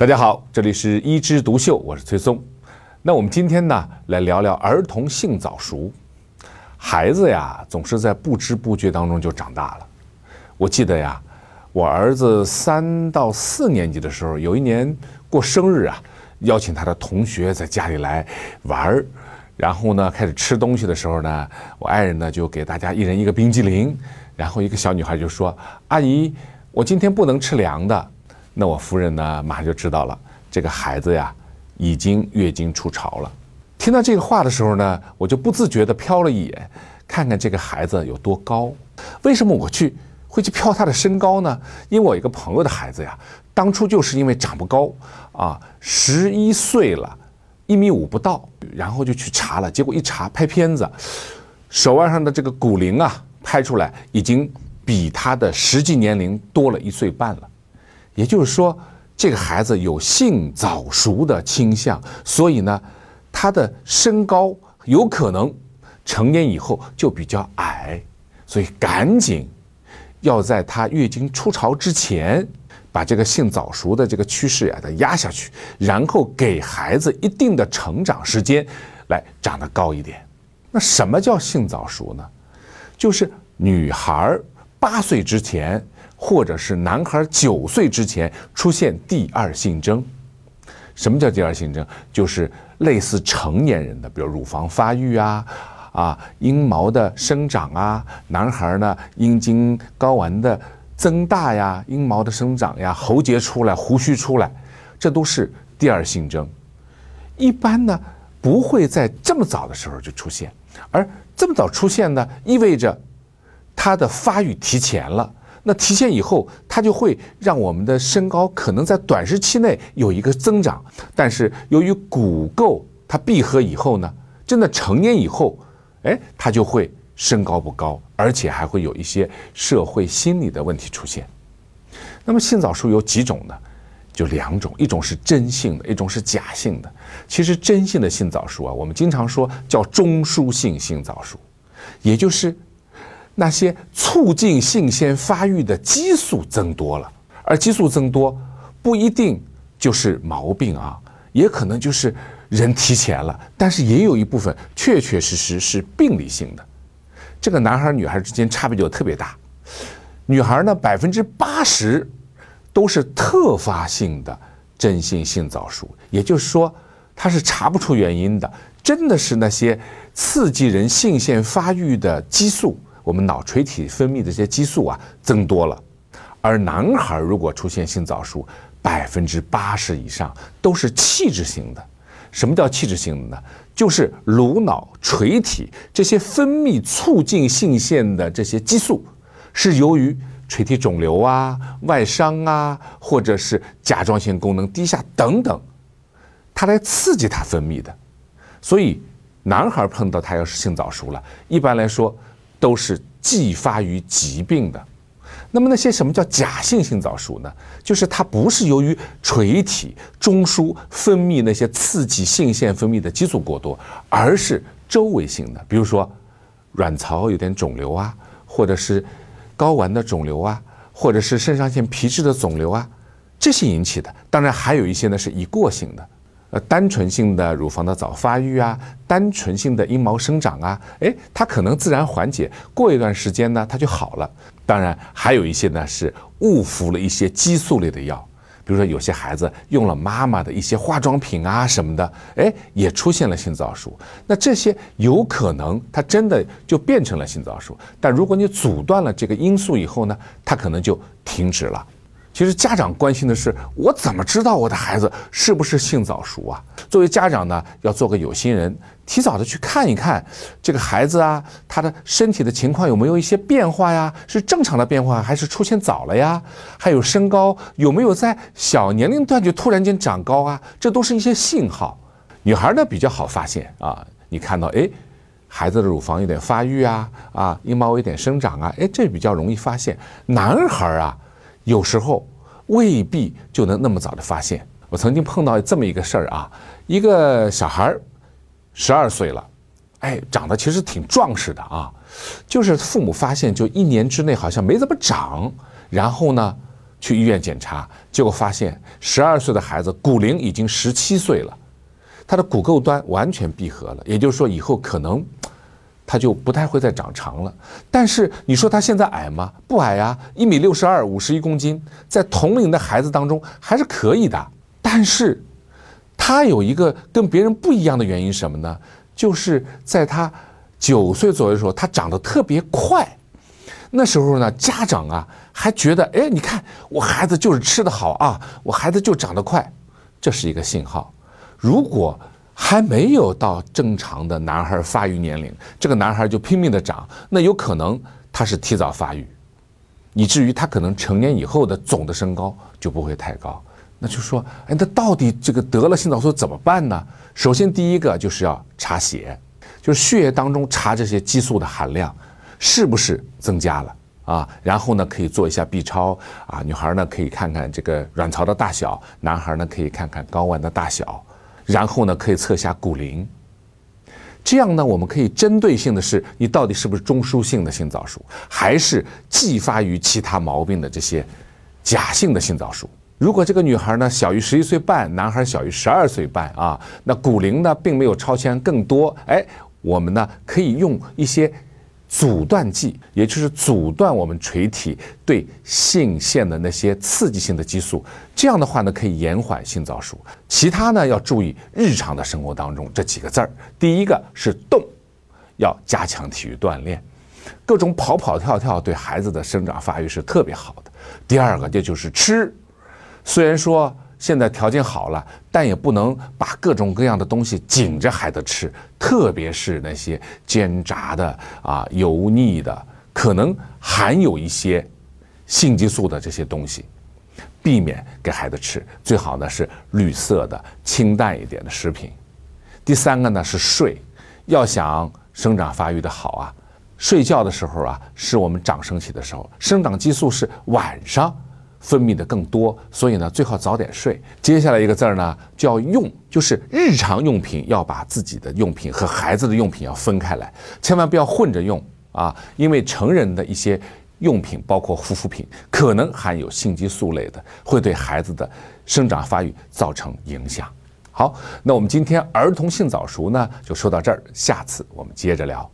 大家好，这里是一枝独秀，我是崔松。那我们今天呢，来聊聊儿童性早熟。孩子呀，总是在不知不觉当中就长大了。我记得呀，我儿子三到四年级的时候，有一年过生日啊，邀请他的同学在家里来玩儿，然后呢，开始吃东西的时候呢，我爱人呢就给大家一人一个冰激凌，然后一个小女孩就说：“阿姨，我今天不能吃凉的。”那我夫人呢，马上就知道了，这个孩子呀，已经月经初潮了。听到这个话的时候呢，我就不自觉地瞟了一眼，看看这个孩子有多高。为什么我去会去瞟他的身高呢？因为我一个朋友的孩子呀，当初就是因为长不高啊，十一岁了，一米五不到，然后就去查了，结果一查拍片子，手腕上的这个骨龄啊，拍出来已经比他的实际年龄多了一岁半了。也就是说，这个孩子有性早熟的倾向，所以呢，他的身高有可能成年以后就比较矮，所以赶紧要在他月经初潮之前，把这个性早熟的这个趋势呀，再压下去，然后给孩子一定的成长时间，来长得高一点。那什么叫性早熟呢？就是女孩八岁之前。或者是男孩九岁之前出现第二性征，什么叫第二性征？就是类似成年人的，比如乳房发育啊，啊阴毛的生长啊，男孩呢阴茎睾丸的增大呀，阴毛的生长呀，喉结出来，胡须出来，这都是第二性征。一般呢不会在这么早的时候就出现，而这么早出现呢，意味着他的发育提前了。那提前以后，它就会让我们的身高可能在短时期内有一个增长，但是由于骨垢它闭合以后呢，真的成年以后，哎，它就会身高不高，而且还会有一些社会心理的问题出现。那么性早熟有几种呢？就两种，一种是真性的，一种是假性的。其实真性的性早熟啊，我们经常说叫中枢性性早熟，也就是。那些促进性腺发育的激素增多了，而激素增多不一定就是毛病啊，也可能就是人提前了。但是也有一部分确确实实是病理性的。这个男孩女孩之间差别就特别大。女孩呢，百分之八十都是特发性的真性性早熟，也就是说，她是查不出原因的，真的是那些刺激人性腺发育的激素。我们脑垂体分泌的这些激素啊增多了，而男孩如果出现性早熟，百分之八十以上都是器质性的。什么叫器质性的呢？就是颅脑垂体这些分泌促进性腺的这些激素，是由于垂体肿瘤啊、外伤啊，或者是甲状腺功能低下等等，它来刺激它分泌的。所以，男孩碰到他要是性早熟了，一般来说。都是继发于疾病的，那么那些什么叫假性性早熟呢？就是它不是由于垂体中枢分泌那些刺激性腺分泌的激素过多，而是周围性的，比如说卵巢有点肿瘤啊，或者是睾丸的肿瘤啊，或者是肾上腺皮质的肿瘤啊，这些引起的。当然还有一些呢是已过性的。呃，单纯性的乳房的早发育啊，单纯性的阴毛生长啊，哎，它可能自然缓解，过一段时间呢，它就好了。当然，还有一些呢是误服了一些激素类的药，比如说有些孩子用了妈妈的一些化妆品啊什么的，哎，也出现了性早熟。那这些有可能它真的就变成了性早熟，但如果你阻断了这个因素以后呢，它可能就停止了。其实家长关心的是，我怎么知道我的孩子是不是性早熟啊？作为家长呢，要做个有心人，提早的去看一看这个孩子啊，他的身体的情况有没有一些变化呀？是正常的变化，还是出现早了呀？还有身高有没有在小年龄段就突然间长高啊？这都是一些信号。女孩呢比较好发现啊，你看到哎，孩子的乳房有点发育啊，啊，阴毛有点生长啊，哎，这比较容易发现。男孩啊。有时候未必就能那么早的发现。我曾经碰到这么一个事儿啊，一个小孩儿十二岁了，哎，长得其实挺壮实的啊，就是父母发现就一年之内好像没怎么长，然后呢，去医院检查，结果发现十二岁的孩子骨龄已经十七岁了，他的骨垢端完全闭合了，也就是说以后可能他就不太会再长长了。但是你说他现在矮吗？不矮呀，一米六十二，五十一公斤，在同龄的孩子当中还是可以的。但是他有一个跟别人不一样的原因什么呢？就是在他九岁左右的时候，他长得特别快。那时候呢，家长啊还觉得，哎，你看我孩子就是吃得好啊，我孩子就长得快，这是一个信号。如果还没有到正常的男孩发育年龄，这个男孩就拼命的长，那有可能他是提早发育，以至于他可能成年以后的总的身高就不会太高。那就说，哎，那到底这个得了性早熟怎么办呢？首先第一个就是要查血，就是血液当中查这些激素的含量。是不是增加了啊？然后呢，可以做一下 B 超啊。女孩呢可以看看这个卵巢的大小，男孩呢可以看看睾丸的大小，然后呢可以测下骨龄。这样呢，我们可以针对性的是，你到底是不是中枢性的性早熟，还是继发于其他毛病的这些假性的性早熟？如果这个女孩呢小于十一岁半，男孩小于十二岁半啊，那骨龄呢并没有超前更多，哎，我们呢可以用一些。阻断剂，也就是阻断我们垂体对性腺的那些刺激性的激素，这样的话呢，可以延缓性早熟。其他呢，要注意日常的生活当中这几个字儿。第一个是动，要加强体育锻炼，各种跑跑跳跳对孩子的生长发育是特别好的。第二个，这就是吃，虽然说。现在条件好了，但也不能把各种各样的东西紧着孩子吃，特别是那些煎炸的啊、油腻的，可能含有一些性激素的这些东西，避免给孩子吃。最好呢是绿色的、清淡一点的食品。第三个呢是睡，要想生长发育的好啊，睡觉的时候啊是我们长升起的时候，生长激素是晚上。分泌的更多，所以呢，最好早点睡。接下来一个字儿呢，叫用，就是日常用品要把自己的用品和孩子的用品要分开来，千万不要混着用啊！因为成人的一些用品，包括护肤品，可能含有性激素类的，会对孩子的生长发育造成影响。好，那我们今天儿童性早熟呢，就说到这儿，下次我们接着聊。